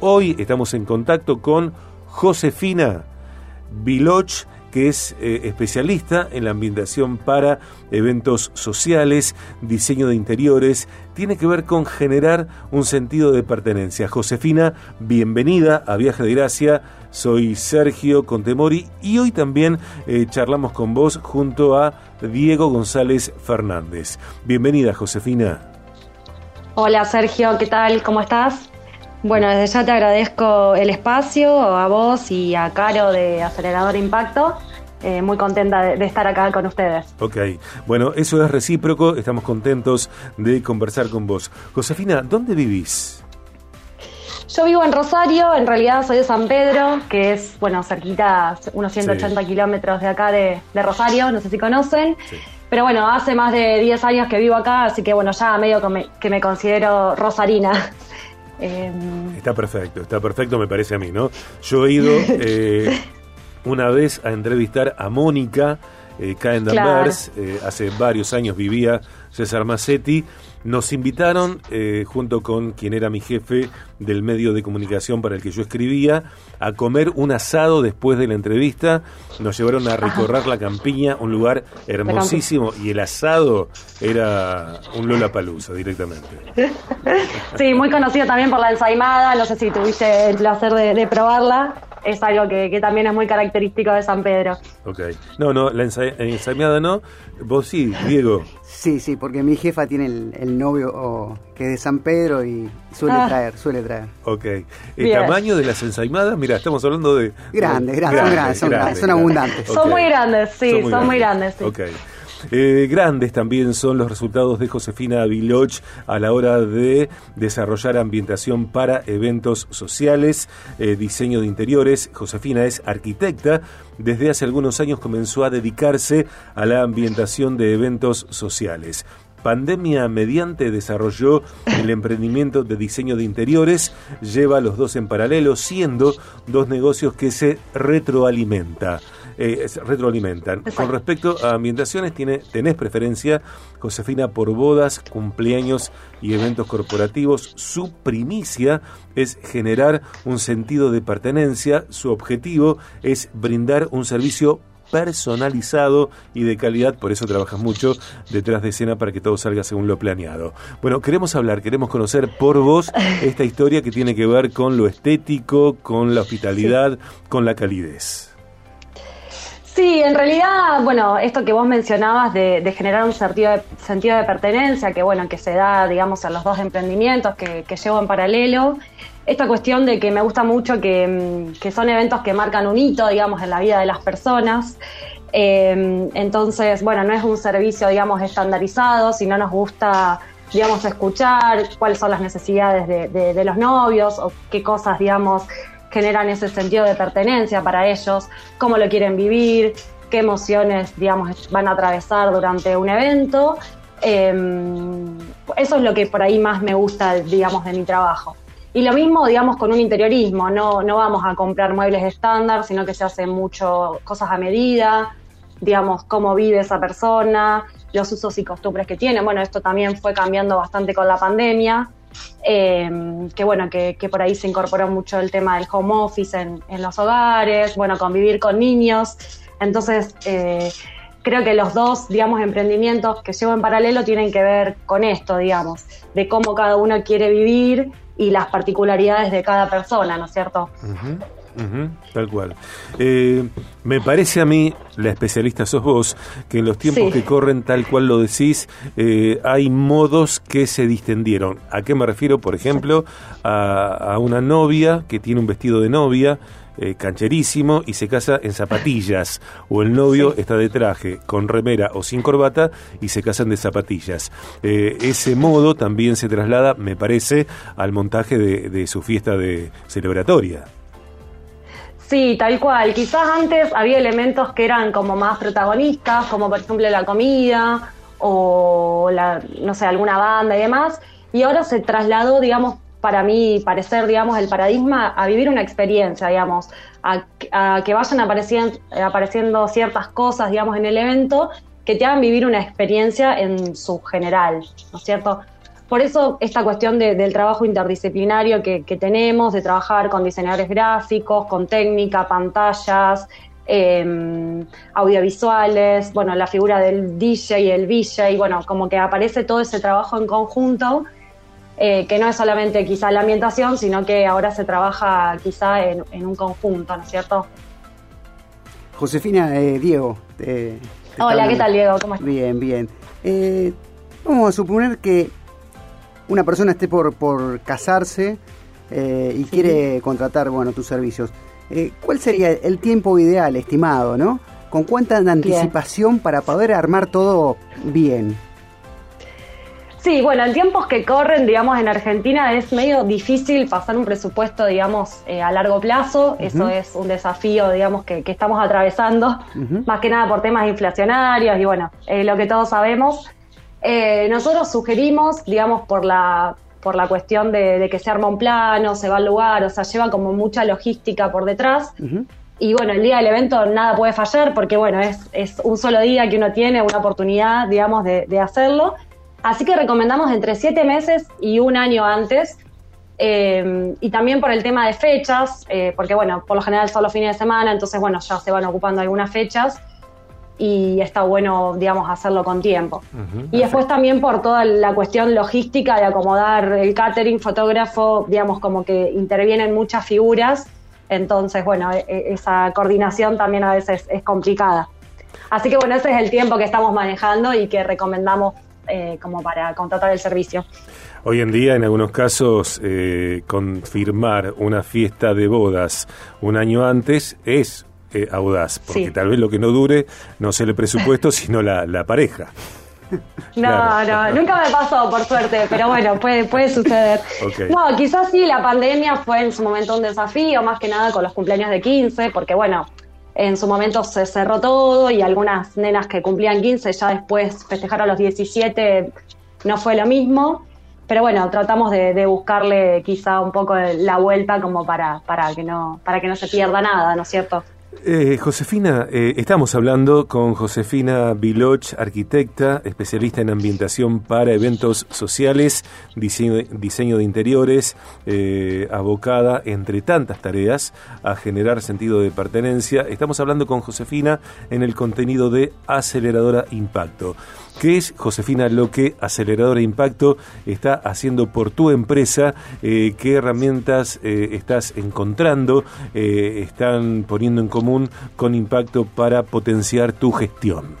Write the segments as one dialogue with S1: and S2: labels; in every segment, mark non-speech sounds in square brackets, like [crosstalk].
S1: Hoy estamos en contacto con Josefina Viloch, que es eh, especialista en la ambientación para eventos sociales, diseño de interiores, tiene que ver con generar un sentido de pertenencia. Josefina, bienvenida a Viaje de Gracia, soy Sergio Contemori y hoy también eh, charlamos con vos junto a Diego González Fernández. Bienvenida, Josefina.
S2: Hola Sergio, ¿qué tal? ¿Cómo estás? Bueno, desde ya te agradezco el espacio, a vos y a Caro de Acelerador Impacto. Eh, muy contenta de, estar acá con ustedes.
S1: Ok, bueno, eso es recíproco, estamos contentos de conversar con vos. Josefina, ¿dónde vivís?
S2: Yo vivo en Rosario, en realidad soy de San Pedro, que es, bueno, cerquita, unos 180 kilómetros de acá de, Rosario, no sé si conocen. Pero bueno, hace más de 10 años que vivo acá, así que bueno, ya medio que me, que me considero rosarina.
S1: Em, está perfecto, está perfecto, me parece a mí, ¿no? Yo he ido [laughs] eh, una vez a entrevistar a Mónica eh, Danvers, eh, hace varios años vivía César Massetti. Nos invitaron, eh, junto con quien era mi jefe del medio de comunicación para el que yo escribía, a comer un asado después de la entrevista. Nos llevaron a recorrer la campiña, un lugar hermosísimo, y el asado era un Lola Palusa directamente. [laughs]
S2: Sí, muy conocido también por la ensaimada. No sé si tuviste el placer de probarla es algo que, también es muy característico de San Pedro.
S1: Ok. No, no, la ensaimada no. Vos sí, Diego.
S3: Sí, sí, porque mi jefa tiene el, novio que es de San Pedro y suele ah. traer, suele traer.
S1: Ok. ¿El tamaño de las ensaimadas? Mira, estamos hablando de...
S3: Grandes, grandes, son grandes, son, grandes, son abundantes.
S2: Son muy grandes, sí, son muy, grandes. sí.
S1: Ok. Eh, grandes también son los resultados de Josefina Viloch a la hora de desarrollar ambientación para eventos sociales, eh, diseño de interiores. Josefina es arquitecta. Desde hace algunos años comenzó a dedicarse a la ambientación de eventos sociales pandemia mediante desarrolló el emprendimiento de diseño de interiores, lleva los dos en paralelo, siendo dos negocios que se retroalimentan eh, retroalimentan. Con respecto a ambientaciones, tiene, ¿tenés preferencia, Josefina, por bodas, cumpleaños y eventos corporativos? Su primicia es generar un sentido de pertenencia. Su objetivo es brindar un servicio personalizado y de calidad, por eso trabajas mucho detrás de escena para que todo salga según lo planeado. Bueno, queremos hablar, queremos conocer por vos esta historia que tiene que ver con lo estético, con la hospitalidad, con la calidez.
S2: Sí, en realidad, bueno, esto que vos mencionabas de, generar un sentido de, sentido de pertenencia, que bueno, que se da, digamos, a los dos emprendimientos que, llevo en paralelo, esta cuestión de que me gusta mucho que, mm, son eventos que marcan un hito, digamos, en la vida de las personas. Em, entonces, bueno, no es un servicio, digamos, estandarizado, sino nos gusta, digamos, escuchar cuáles son las necesidades de, de los novios o qué cosas, digamos, generan ese sentido de pertenencia para ellos, cómo lo quieren vivir, qué emociones, digamos, van a atravesar durante un evento. Em, eso es lo que por ahí más me gusta, digamos, de mi trabajo. Y lo mismo, digamos, con un interiorismo, no, no vamos a comprar muebles estándar, sino que se hacen mucho cosas a medida, digamos, cómo vive esa persona, los usos y costumbres que tiene. Bueno, esto también fue cambiando bastante con la pandemia. Eh, que bueno, que, por ahí se incorporó mucho el tema del home office en, los hogares, bueno, convivir con niños. Entonces, eh, creo que los dos, digamos, emprendimientos que llevo en paralelo tienen que ver con esto, digamos, de cómo cada uno quiere vivir y las particularidades de cada persona, ¿no es cierto?
S1: tal cual. Eh, me parece a mí, la especialista sos vos, que en los tiempos que corren, tal cual lo decís, eh, hay modos que se distendieron. ¿A qué me refiero? Por ejemplo, a, una novia que tiene un vestido de novia. Eh, cancherísimo y se casa en zapatillas o el novio está de traje con remera o sin corbata y se casan de zapatillas ese modo también se traslada me parece al montaje de su fiesta de celebratoria
S2: Sí, tal cual. Quizás antes había elementos que eran como más protagonistas, como por ejemplo la comida o la, no sé, alguna banda y demás. Y ahora se trasladó, digamos, para mí parecer, digamos, el paradigma a vivir una experiencia, digamos, a, que vayan apareciendo, apareciendo ciertas cosas, digamos, en el evento que te hagan vivir una experiencia en su general, ¿no es cierto? por eso esta cuestión del trabajo interdisciplinario que, tenemos, de trabajar con diseñadores gráficos, con técnica, pantallas, em, audiovisuales, bueno, la figura del DJ y el VJ, bueno, como que aparece todo ese trabajo en conjunto, eh, que no es solamente quizá la ambientación, sino que ahora se trabaja quizá en, un conjunto, ¿no es cierto?
S3: Josefina, eh, Diego.
S2: Hola, ¿qué tal Diego? ¿Cómo estás?
S3: Bien, bien. Eh, vamos a suponer que una persona esté por, por casarse eh, y quiere contratar bueno, tus servicios, eh, ¿cuál sería el tiempo ideal, estimado, no? ¿Con cuánta anticipación para poder armar todo bien?
S2: Sí, bueno, en tiempos que corren, digamos, en Argentina es medio difícil pasar un presupuesto, digamos, eh, a largo plazo. Eso es un desafío, digamos, que, estamos atravesando, más que nada por temas inflacionarios y bueno, lo que todos sabemos. Eh, nosotros sugerimos, digamos, por la, por la cuestión de, que se arma un plano, se va al lugar, o sea, lleva como mucha logística por detrás. Y bueno, el día del evento nada puede fallar porque, bueno, es, es un solo día que uno tiene una oportunidad, digamos, de, hacerlo. Así que recomendamos entre siete meses y un año antes. Eh, y también por el tema de fechas, eh, porque bueno, por lo general son los fines de semana, entonces bueno, ya se van ocupando algunas fechas y está bueno, digamos, hacerlo con tiempo. y después también por toda la cuestión logística de acomodar el catering, fotógrafo, digamos, como que intervienen muchas figuras, entonces, bueno, e, e, esa coordinación también a veces es complicada. Así que bueno, ese es el tiempo que estamos manejando y que recomendamos eh, como para contratar el servicio.
S1: Hoy en día, en algunos casos, eh, confirmar una fiesta de bodas un año antes es eh, audaz, porque tal vez lo que no dure no sea el presupuesto, [laughs] sino la, pareja.
S2: No, no, nunca me pasó, por suerte, pero bueno, puede, puede suceder. No, quizás sí, la pandemia fue en su momento un desafío, más que nada con los cumpleaños de 15, porque bueno, en su momento se cerró todo y algunas nenas que cumplían 15 ya después festejar a los 17 no fue lo mismo. Pero bueno, tratamos de, de buscarle quizá un poco la vuelta como para, para, que no, para que no se pierda nada, ¿no es cierto?
S1: Eh, Josefina, eh, estamos hablando con Josefina Viloch, arquitecta, especialista en ambientación para eventos sociales, diseño, de interiores, eh, abocada, entre tantas tareas, a generar sentido de pertenencia. Estamos hablando con Josefina en el contenido de Aceleradora Impacto. ¿Qué es, Josefina, lo que Aceleradora Impacto está haciendo por tu empresa? ¿Qué herramientas estás encontrando, están poniendo en común con Impacto para potenciar tu gestión?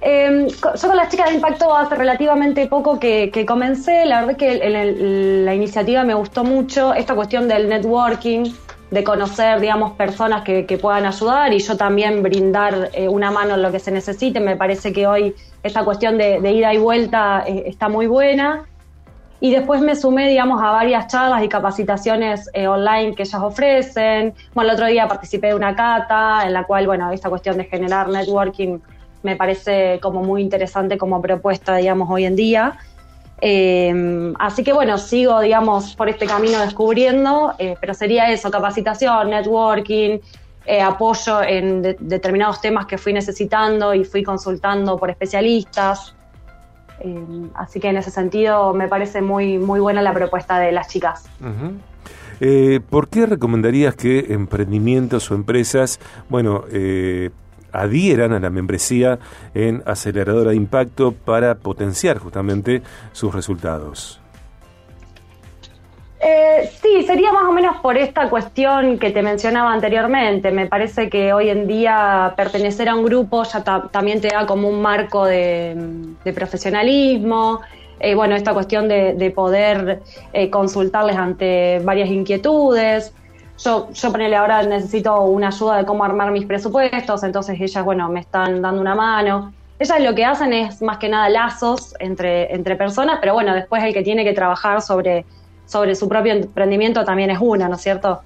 S2: Em, yo con las chicas de Impacto hace relativamente poco que, comencé, la verdad que la iniciativa me gustó mucho, esta cuestión del networking, de conocer, digamos, personas que, puedan ayudar y yo también brindar eh, una mano en lo que se necesite. Me parece que hoy esta cuestión de, ida y vuelta eh, está muy buena. Y después me sumé, digamos, a varias charlas y capacitaciones eh, online que ellas ofrecen. Bueno, el otro día participé de una cata en la cual, bueno, esta cuestión de generar networking me parece como muy interesante como propuesta, digamos, hoy en día. Eh, así que bueno, sigo, digamos, por este camino descubriendo, eh, pero sería eso, capacitación, networking, eh, apoyo en determinados temas que fui necesitando y fui consultando por especialistas. Así que en ese sentido me parece muy, muy buena la propuesta de las chicas.
S1: ¿Por qué recomendarías que emprendimientos o empresas, bueno, adhieran a la membresía en Aceleradora de Impacto para potenciar justamente sus resultados.
S2: Eh, sí, sería más o menos por esta cuestión que te mencionaba anteriormente. Me parece que hoy en día pertenecer a un grupo ya también te da como un marco de, profesionalismo. Eh, bueno, esta cuestión de, poder eh, consultarles ante varias inquietudes yo, yo ponele ahora necesito una ayuda de cómo armar mis presupuestos, entonces ellas, bueno, me están dando una mano. Ellas lo que hacen es más que nada lazos entre, entre personas, pero bueno, después el que tiene que trabajar sobre, sobre su propio emprendimiento también es una, ¿no es cierto?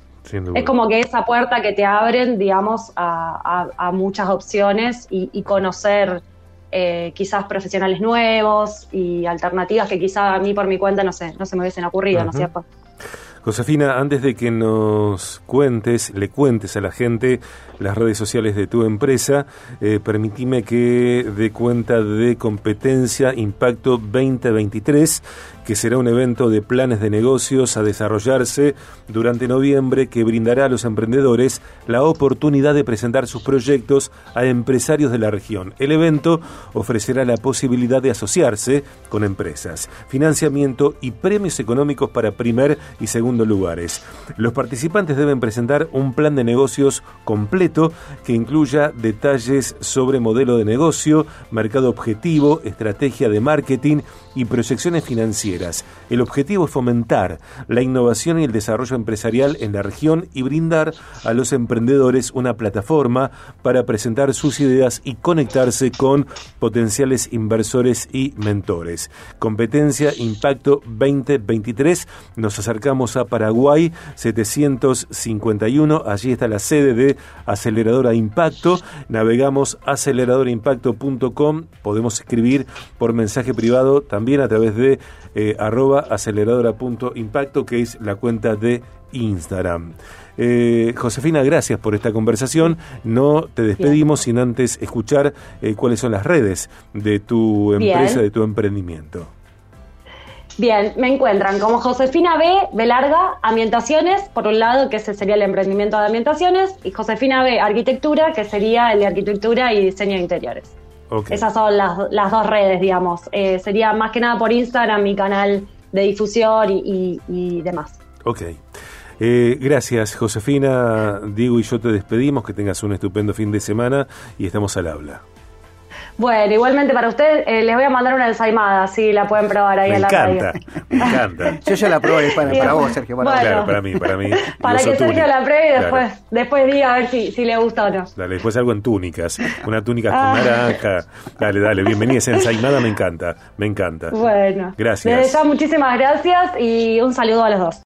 S2: Es como que esa puerta que te abren, digamos, a, muchas opciones y, conocer eh, quizás profesionales nuevos y alternativas que quizás a mí por mi cuenta no, sé, no se me hubiesen ocurrido, ¿no es cierto?
S1: Josefina, antes de que nos cuentes, le cuentes a la gente las redes sociales de tu empresa, eh, que dé cuenta de Competencia Impacto 2023, que será un evento de planes de negocios a desarrollarse durante noviembre que brindará a los emprendedores la oportunidad de presentar sus proyectos a empresarios de la región. El evento ofrecerá la posibilidad de asociarse con empresas, financiamiento y premios económicos para primer y segundo lugares. Los participantes deben presentar un plan de negocios completo que incluya detalles sobre modelo de negocio, mercado objetivo, estrategia de marketing y proyecciones financieras. El objetivo es fomentar la innovación y el desarrollo empresarial en la región y brindar a los emprendedores una plataforma para presentar sus ideas y conectarse con potenciales inversores y mentores. Competencia Impacto 2023. Nos acercamos a Paraguay 751. Allí está la sede de Aceleradora Impacto. Navegamos aceleradoraimpacto.com. Podemos escribir por mensaje privado también a través de eh, arroba aceleradora.impacto, que es la cuenta de Instagram. Eh, Josefina, gracias por esta conversación. No te despedimos sin antes escuchar eh, cuáles son las redes de tu empresa, de tu emprendimiento.
S2: Bien, me encuentran como Josefina B, B larga, Ambientaciones, por un lado, que ese sería el emprendimiento de ambientaciones, y Josefina B, Arquitectura, que sería el de arquitectura y diseño de interiores. Esas son las, dos redes, digamos. Eh, sería más que nada por Instagram, mi canal de difusión y, demás.
S1: Ok. Eh, gracias, Josefina. Diego y yo te despedimos. Que tengas un estupendo fin de semana y estamos al habla.
S2: Bueno, igualmente para usted eh, les voy a mandar una ensaimada, así la pueden probar ahí en la
S1: encanta, Me encanta, [laughs]
S3: Yo ya la probé para, para vos, Sergio.
S1: Para claro, para mí, para mí. [laughs]
S2: Para que Sergio la pruebe y después, después diga a ver si, si le gusta o no.
S1: Dale, después algo en túnicas, una túnica con ah. naranja. Dale, dale, bienvenida. Esa ensaimada me encanta, me encanta.
S2: Bueno.
S1: Gracias.
S2: Les muchísimas gracias y un saludo a los dos.